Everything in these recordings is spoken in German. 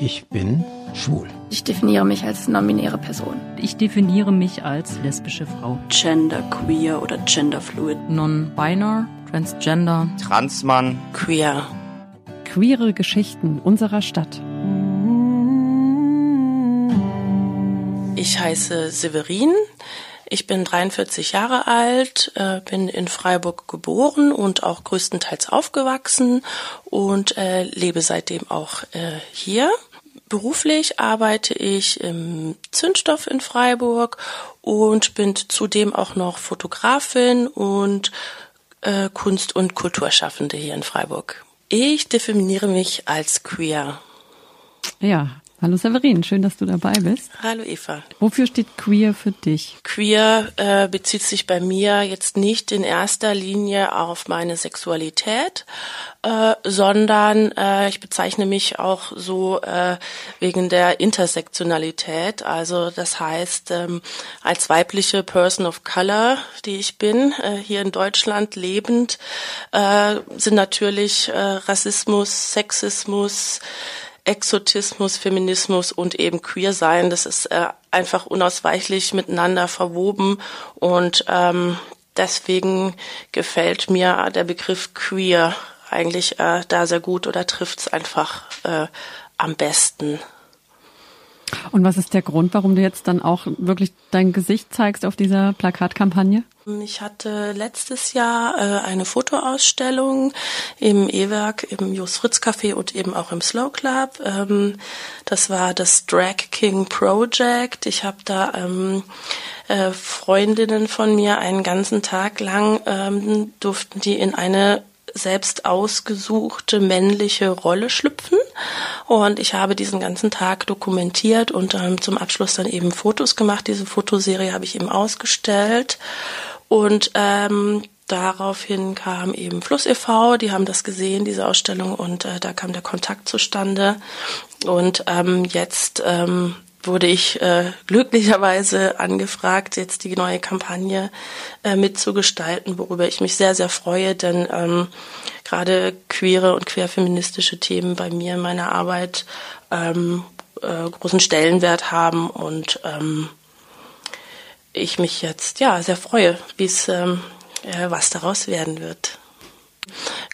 Ich bin schwul. Ich definiere mich als nominäre Person. Ich definiere mich als lesbische Frau. Gender queer oder genderfluid. Non-binary, transgender. Transmann. Queer. Queere Geschichten unserer Stadt. Ich heiße Severin. Ich bin 43 Jahre alt, äh, bin in Freiburg geboren und auch größtenteils aufgewachsen und äh, lebe seitdem auch äh, hier. Beruflich arbeite ich im Zündstoff in Freiburg und bin zudem auch noch Fotografin und Kunst- und Kulturschaffende hier in Freiburg. Ich definiere mich als queer. Ja, Hallo Severin, schön, dass du dabei bist. Hallo Eva. Wofür steht queer für dich? Queer äh, bezieht sich bei mir jetzt nicht in erster Linie auf meine Sexualität, äh, sondern äh, ich bezeichne mich auch so äh, wegen der Intersektionalität. Also das heißt, ähm, als weibliche Person of Color, die ich bin, äh, hier in Deutschland lebend, äh, sind natürlich äh, Rassismus, Sexismus, Exotismus, Feminismus und eben Queer sein, das ist äh, einfach unausweichlich miteinander verwoben und ähm, deswegen gefällt mir der Begriff Queer eigentlich äh, da sehr gut oder trifft es einfach äh, am besten. Und was ist der Grund, warum du jetzt dann auch wirklich dein Gesicht zeigst auf dieser Plakatkampagne? Ich hatte letztes Jahr äh, eine Fotoausstellung im E-Werk, im Jos Fritz Café und eben auch im Slow Club. Ähm, das war das Drag King Project. Ich habe da ähm, äh, Freundinnen von mir einen ganzen Tag lang ähm, durften die in eine selbst ausgesuchte männliche Rolle schlüpfen. Und ich habe diesen ganzen Tag dokumentiert und ähm, zum Abschluss dann eben Fotos gemacht. Diese Fotoserie habe ich eben ausgestellt. Und ähm, daraufhin kam eben Fluss e.V., die haben das gesehen, diese Ausstellung, und äh, da kam der Kontakt zustande. Und ähm, jetzt ähm, wurde ich äh, glücklicherweise angefragt, jetzt die neue Kampagne äh, mitzugestalten, worüber ich mich sehr, sehr freue, denn ähm, gerade queere und querfeministische Themen bei mir in meiner Arbeit ähm, äh, großen Stellenwert haben und ähm, ich mich jetzt ja sehr freue, wie es ähm, äh, was daraus werden wird.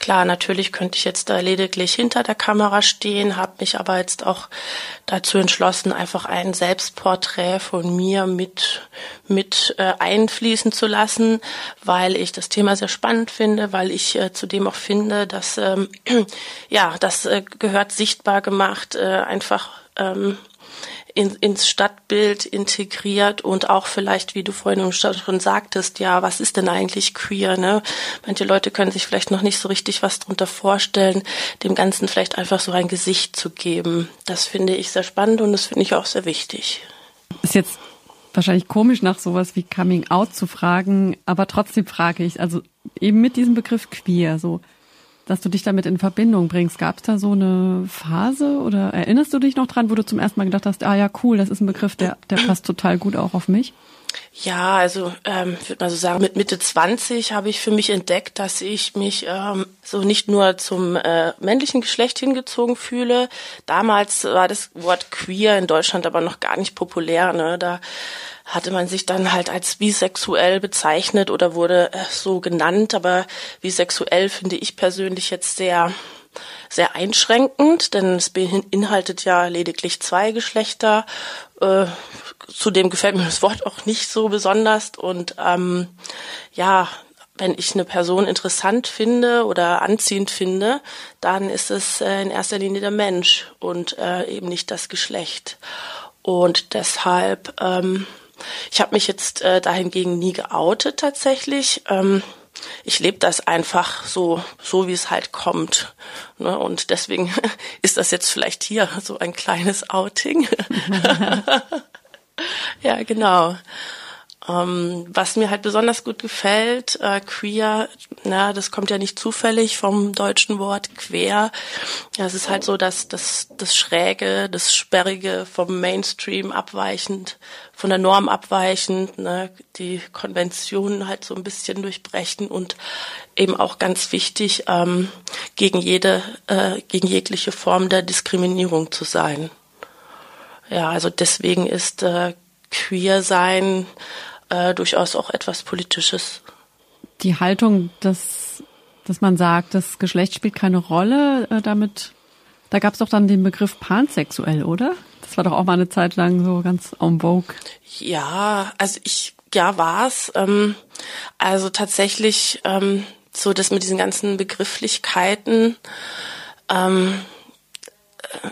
Klar, natürlich könnte ich jetzt da lediglich hinter der Kamera stehen, habe mich aber jetzt auch dazu entschlossen, einfach ein Selbstporträt von mir mit mit äh, einfließen zu lassen, weil ich das Thema sehr spannend finde, weil ich äh, zudem auch finde, dass ähm, ja, das äh, gehört sichtbar gemacht, äh, einfach ähm, in, ins Stadtbild integriert und auch vielleicht, wie du vorhin schon sagtest, ja, was ist denn eigentlich queer? Ne? Manche Leute können sich vielleicht noch nicht so richtig was darunter vorstellen, dem Ganzen vielleicht einfach so ein Gesicht zu geben. Das finde ich sehr spannend und das finde ich auch sehr wichtig. Ist jetzt wahrscheinlich komisch nach sowas wie Coming Out zu fragen, aber trotzdem frage ich, also eben mit diesem Begriff queer, so dass du dich damit in Verbindung bringst. Gab es da so eine Phase oder erinnerst du dich noch dran, wo du zum ersten Mal gedacht hast, ah ja, cool, das ist ein Begriff, der, der passt total gut auch auf mich? Ja, also ähm, würde mal so sagen, mit Mitte 20 habe ich für mich entdeckt, dass ich mich ähm, so nicht nur zum äh, männlichen Geschlecht hingezogen fühle. Damals war das Wort queer in Deutschland aber noch gar nicht populär. Ne? Da hatte man sich dann halt als bisexuell bezeichnet oder wurde äh, so genannt. Aber bisexuell finde ich persönlich jetzt sehr sehr einschränkend, denn es beinhaltet ja lediglich zwei Geschlechter. Äh, zudem gefällt mir das Wort auch nicht so besonders. Und ähm, ja, wenn ich eine Person interessant finde oder anziehend finde, dann ist es äh, in erster Linie der Mensch und äh, eben nicht das Geschlecht. Und deshalb ähm, ich habe mich jetzt äh, dahingegen nie geoutet tatsächlich. Ähm, ich lebe das einfach so, so wie es halt kommt. Ne? Und deswegen ist das jetzt vielleicht hier so ein kleines Outing. ja, genau. Ähm, was mir halt besonders gut gefällt, äh, queer, na, das kommt ja nicht zufällig vom deutschen Wort quer. Ja, es ist halt so, dass das, das Schräge, das Sperrige vom Mainstream abweichend, von der Norm abweichend, ne, die Konventionen halt so ein bisschen durchbrechen und eben auch ganz wichtig, ähm, gegen jede, äh, gegen jegliche Form der Diskriminierung zu sein. Ja, also deswegen ist äh, queer sein äh, durchaus auch etwas Politisches. Die Haltung, dass, dass man sagt, das Geschlecht spielt keine Rolle, äh, damit, da gab es doch dann den Begriff pansexuell, oder? Das war doch auch mal eine Zeit lang so ganz en vogue. Ja, also ich, ja, war's. Ähm, also tatsächlich ähm, so, dass mit diesen ganzen Begrifflichkeiten, ähm, äh,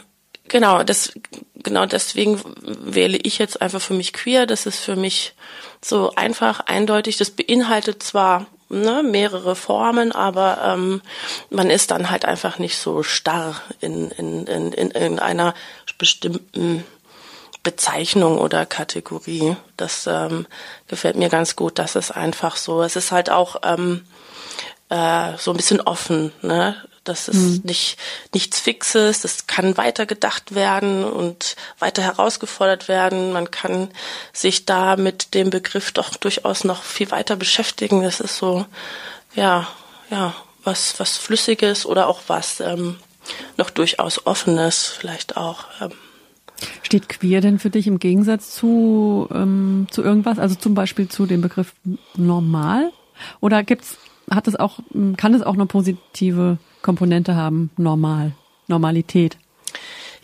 genau, das, genau deswegen wähle ich jetzt einfach für mich queer. Das ist für mich so einfach, eindeutig. Das beinhaltet zwar ne, mehrere Formen, aber ähm, man ist dann halt einfach nicht so starr in, in, in, in, in einer bestimmten Bezeichnung oder Kategorie. Das ähm, gefällt mir ganz gut. Das ist einfach so. Es ist halt auch ähm, äh, so ein bisschen offen. Ne? Das ist mhm. nicht nichts Fixes, das kann weitergedacht werden und weiter herausgefordert werden. Man kann sich da mit dem Begriff doch durchaus noch viel weiter beschäftigen. Das ist so, ja, ja, was, was Flüssiges oder auch was ähm, noch durchaus Offenes vielleicht auch. Ähm. Steht queer denn für dich im Gegensatz zu, ähm, zu irgendwas, also zum Beispiel zu dem Begriff normal? Oder gibt's, hat es auch, kann es auch eine positive Komponente haben, normal, Normalität.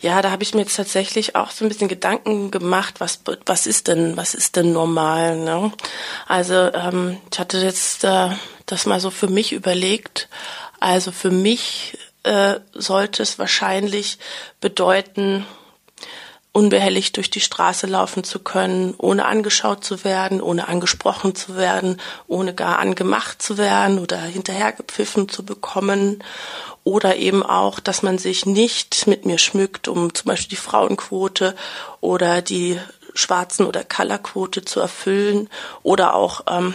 Ja, da habe ich mir jetzt tatsächlich auch so ein bisschen Gedanken gemacht, was was ist denn was ist denn normal? Ne? Also ähm, ich hatte jetzt äh, das mal so für mich überlegt. Also für mich äh, sollte es wahrscheinlich bedeuten, unbehelligt durch die Straße laufen zu können, ohne angeschaut zu werden, ohne angesprochen zu werden, ohne gar angemacht zu werden oder hinterhergepfiffen zu bekommen. Oder eben auch, dass man sich nicht mit mir schmückt, um zum Beispiel die Frauenquote oder die Schwarzen- oder Colorquote zu erfüllen. Oder auch, ähm,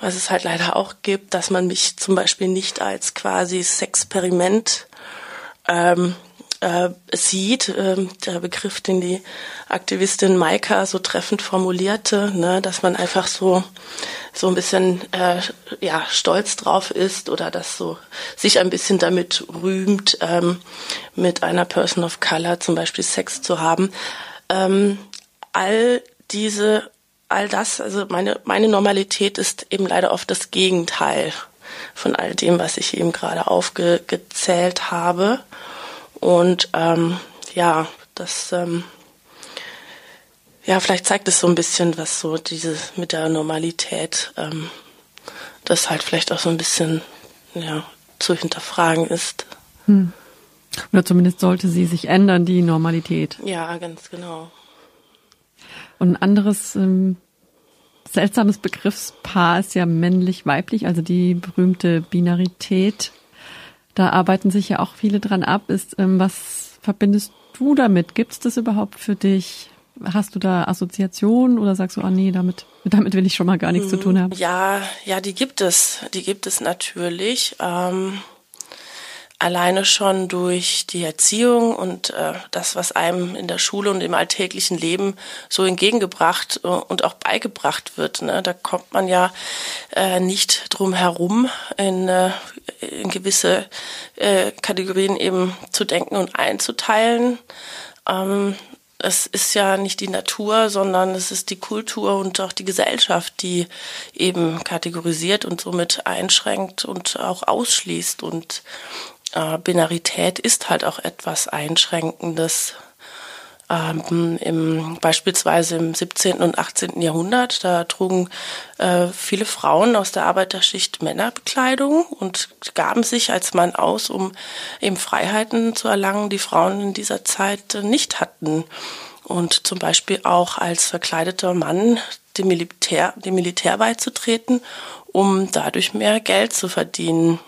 was es halt leider auch gibt, dass man mich zum Beispiel nicht als quasi Sexperiment ähm, äh, sieht, äh, der Begriff, den die Aktivistin Maika so treffend formulierte, ne, dass man einfach so so ein bisschen äh, ja stolz drauf ist oder das so sich ein bisschen damit rühmt, ähm, mit einer Person of Color zum Beispiel Sex zu haben. Ähm, all diese, all das, also meine meine Normalität ist eben leider oft das Gegenteil von all dem, was ich eben gerade aufgezählt habe. Und ähm, ja, das ähm, ja, vielleicht zeigt es so ein bisschen, was so diese mit der Normalität, ähm, das halt vielleicht auch so ein bisschen ja, zu hinterfragen ist. Hm. Oder zumindest sollte sie sich ändern, die Normalität. Ja, ganz genau. Und ein anderes ähm, seltsames Begriffspaar ist ja männlich-weiblich, also die berühmte Binarität da arbeiten sich ja auch viele dran ab, ist, ähm, was verbindest du damit? Gibt es das überhaupt für dich? Hast du da Assoziationen oder sagst du, ah nee, damit, damit will ich schon mal gar nichts zu tun haben? Ja, ja, die gibt es. Die gibt es natürlich. Ähm, alleine schon durch die Erziehung und äh, das, was einem in der Schule und im alltäglichen Leben so entgegengebracht äh, und auch beigebracht wird. Ne? Da kommt man ja äh, nicht drum herum, in, äh, in gewisse äh, Kategorien eben zu denken und einzuteilen. Ähm, es ist ja nicht die Natur, sondern es ist die Kultur und auch die Gesellschaft, die eben kategorisiert und somit einschränkt und auch ausschließt. Und äh, Binarität ist halt auch etwas Einschränkendes. Ähm, im, beispielsweise im 17. und 18. Jahrhundert, da trugen äh, viele Frauen aus der Arbeiterschicht Männerbekleidung und gaben sich als Mann aus, um eben Freiheiten zu erlangen, die Frauen in dieser Zeit äh, nicht hatten. Und zum Beispiel auch als verkleideter Mann dem Militär, dem Militär beizutreten, um dadurch mehr Geld zu verdienen.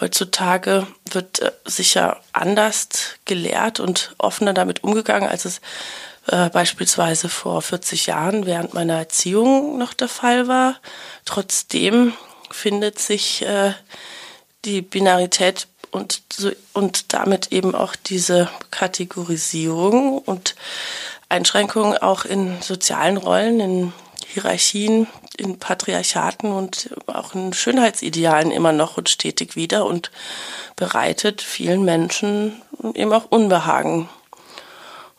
Heutzutage wird äh, sicher anders gelehrt und offener damit umgegangen, als es äh, beispielsweise vor 40 Jahren während meiner Erziehung noch der Fall war. Trotzdem findet sich äh, die Binarität und, so, und damit eben auch diese Kategorisierung und Einschränkungen auch in sozialen Rollen, in Hierarchien, in Patriarchaten und auch in Schönheitsidealen immer noch und stetig wieder und bereitet vielen Menschen eben auch Unbehagen.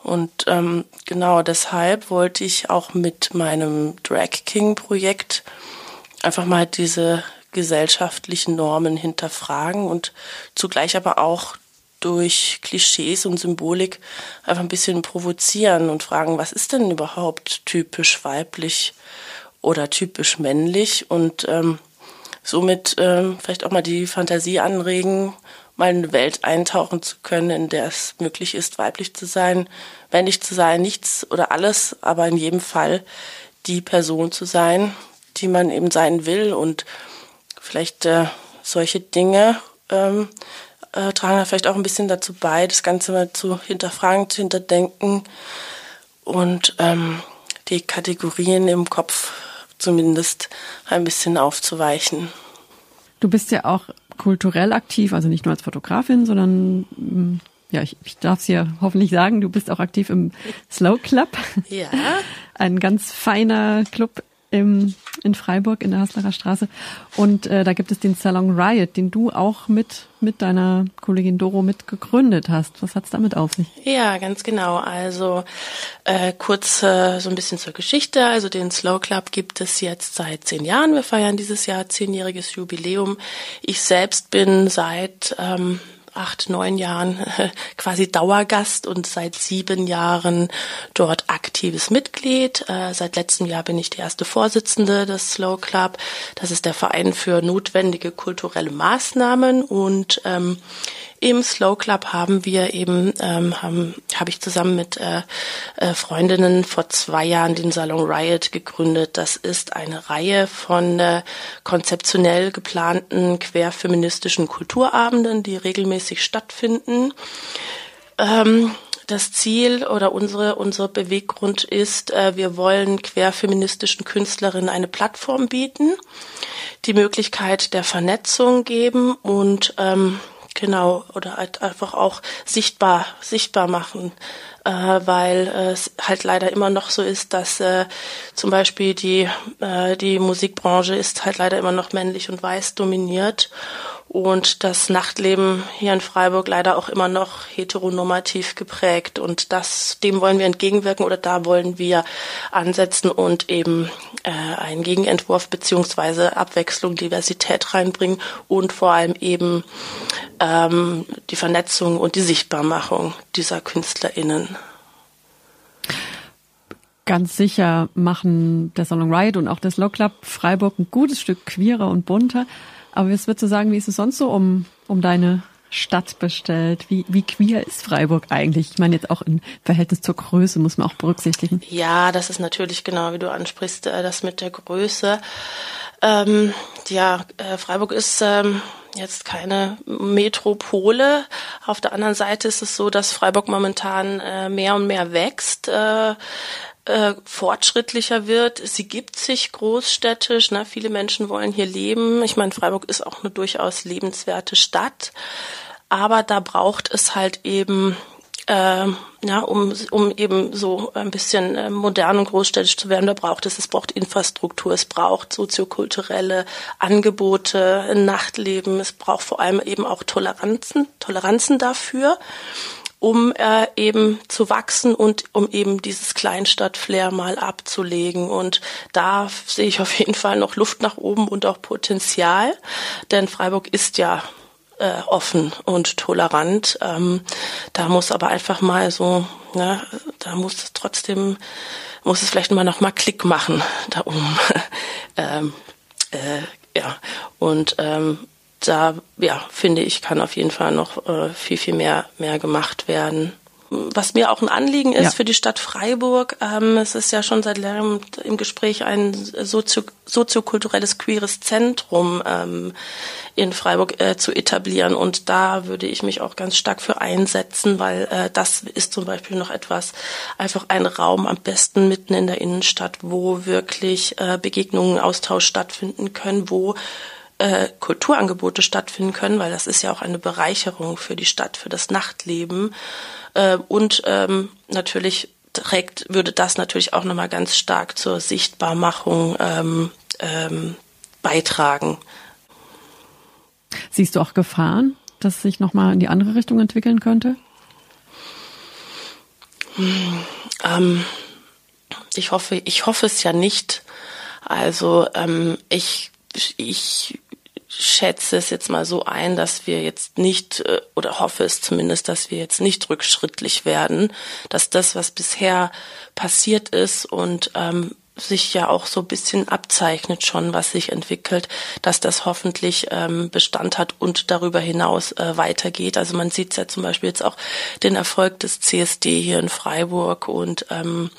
Und ähm, genau deshalb wollte ich auch mit meinem Drag King Projekt einfach mal diese gesellschaftlichen Normen hinterfragen und zugleich aber auch durch Klischees und Symbolik einfach ein bisschen provozieren und fragen, was ist denn überhaupt typisch weiblich oder typisch männlich und ähm, somit ähm, vielleicht auch mal die Fantasie anregen, mal in eine Welt eintauchen zu können, in der es möglich ist, weiblich zu sein, männlich zu sein, nichts oder alles, aber in jedem Fall die Person zu sein, die man eben sein will und vielleicht äh, solche Dinge ähm, äh, tragen vielleicht auch ein bisschen dazu bei, das Ganze mal zu hinterfragen, zu hinterdenken und ähm, die Kategorien im Kopf zumindest ein bisschen aufzuweichen. Du bist ja auch kulturell aktiv, also nicht nur als Fotografin, sondern mm, ja, ich, ich darf es ja hoffentlich sagen, du bist auch aktiv im Slow Club. Ja. Ein ganz feiner Club im, in Freiburg in der Haslacher Straße. Und äh, da gibt es den Salon Riot, den du auch mit, mit deiner Kollegin Doro mit gegründet hast. Was hat's damit auf sich? Ja, ganz genau. Also äh, kurz äh, so ein bisschen zur Geschichte. Also den Slow Club gibt es jetzt seit zehn Jahren. Wir feiern dieses Jahr zehnjähriges Jubiläum. Ich selbst bin seit ähm, acht, neun Jahren quasi Dauergast und seit sieben Jahren dort aktives Mitglied. Äh, seit letztem Jahr bin ich die erste Vorsitzende des Slow Club. Das ist der Verein für notwendige kulturelle Maßnahmen und ähm, im Slow Club haben wir eben, ähm, haben, habe ich zusammen mit äh, äh, Freundinnen vor zwei Jahren den Salon Riot gegründet. Das ist eine Reihe von äh, konzeptionell geplanten querfeministischen Kulturabenden, die regelmäßig stattfinden. Ähm, das Ziel oder unsere, unsere Beweggrund ist, äh, wir wollen querfeministischen Künstlerinnen eine Plattform bieten, die Möglichkeit der Vernetzung geben und ähm, Genau, oder halt einfach auch sichtbar, sichtbar machen, äh, weil es halt leider immer noch so ist, dass äh, zum Beispiel die, äh, die Musikbranche ist halt leider immer noch männlich und weiß dominiert und das Nachtleben hier in Freiburg leider auch immer noch heteronormativ geprägt. Und das, dem wollen wir entgegenwirken oder da wollen wir ansetzen und eben äh, einen Gegenentwurf beziehungsweise Abwechslung, Diversität reinbringen und vor allem eben ähm, die Vernetzung und die Sichtbarmachung dieser KünstlerInnen. Ganz sicher machen der Salon Riot und auch das Law Club Freiburg ein gutes Stück queerer und bunter. Aber was würdest du sagen, wie ist es sonst so um, um deine Stadt bestellt? Wie, wie queer ist Freiburg eigentlich? Ich meine jetzt auch im Verhältnis zur Größe muss man auch berücksichtigen. Ja, das ist natürlich genau, wie du ansprichst, äh, das mit der Größe. Ähm, ja, äh, Freiburg ist ähm, jetzt keine Metropole. Auf der anderen Seite ist es so, dass Freiburg momentan äh, mehr und mehr wächst. Äh, äh, fortschrittlicher wird. Sie gibt sich großstädtisch. Ne? Viele Menschen wollen hier leben. Ich meine, Freiburg ist auch eine durchaus lebenswerte Stadt. Aber da braucht es halt eben äh, ja, um, um eben so ein bisschen äh, modern und großstädtisch zu werden, da braucht es, es braucht Infrastruktur, es braucht soziokulturelle Angebote, Nachtleben, es braucht vor allem eben auch Toleranzen, Toleranzen dafür um äh, eben zu wachsen und um eben dieses Kleinstadt-Flair mal abzulegen. Und da sehe ich auf jeden Fall noch Luft nach oben und auch Potenzial, denn Freiburg ist ja äh, offen und tolerant. Ähm, da muss aber einfach mal so, ne, da muss es trotzdem, muss es vielleicht mal noch mal Klick machen da oben. ähm, äh, ja, und ähm, da, ja, finde ich, kann auf jeden Fall noch äh, viel, viel mehr, mehr gemacht werden. was mir auch ein Anliegen ist Ja. für die Stadt Freiburg. Ähm, es ist ja schon seit längerem im Gespräch ein sozio soziokulturelles queeres Zentrum ähm, in Freiburg äh, zu etablieren. Und da würde ich mich auch ganz stark für einsetzen, weil äh, das ist zum Beispiel noch etwas, einfach ein Raum am besten mitten in der Innenstadt, wo wirklich äh, Begegnungen, Austausch stattfinden können, wo äh, Kulturangebote stattfinden können, weil das ist ja auch eine Bereicherung für die Stadt, für das Nachtleben. Äh, und ähm, natürlich trägt, würde das natürlich auch nochmal ganz stark zur Sichtbarmachung ähm, ähm, beitragen. Siehst du auch Gefahren, dass sich nochmal in die andere Richtung entwickeln könnte? Ähm, ich hoffe, ich hoffe es ja nicht. Also ähm, ich, ich schätze es jetzt mal so ein, dass wir jetzt nicht, äh, oder hoffe es zumindest, dass wir jetzt nicht rückschrittlich werden, dass das, was bisher passiert ist und ähm, sich ja auch so ein bisschen abzeichnet schon, was sich entwickelt, dass das hoffentlich ähm, Bestand hat und darüber hinaus äh, weitergeht. Also man sieht ja zum Beispiel jetzt auch den Erfolg des CSD hier in Freiburg und ähm,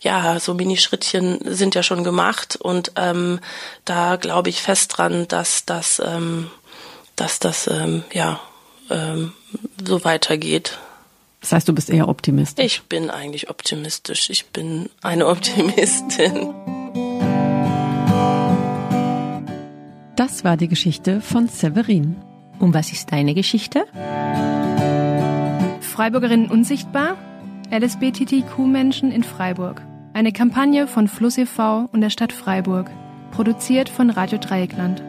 ja, so Mini-Schrittchen sind ja schon gemacht und ähm, da glaube ich fest dran, dass das, ähm, dass das ähm, ja ähm, so weitergeht. Das heißt, du bist eher optimistisch. Ich bin eigentlich optimistisch. Ich bin eine Optimistin. Das war die Geschichte von Severin. Und was ist deine Geschichte? Freiburgerinnen unsichtbar? LSBTTQ-Menschen in Freiburg. Eine Kampagne von Fluss e.V. und der Stadt Freiburg. Produziert von Radio Dreieckland.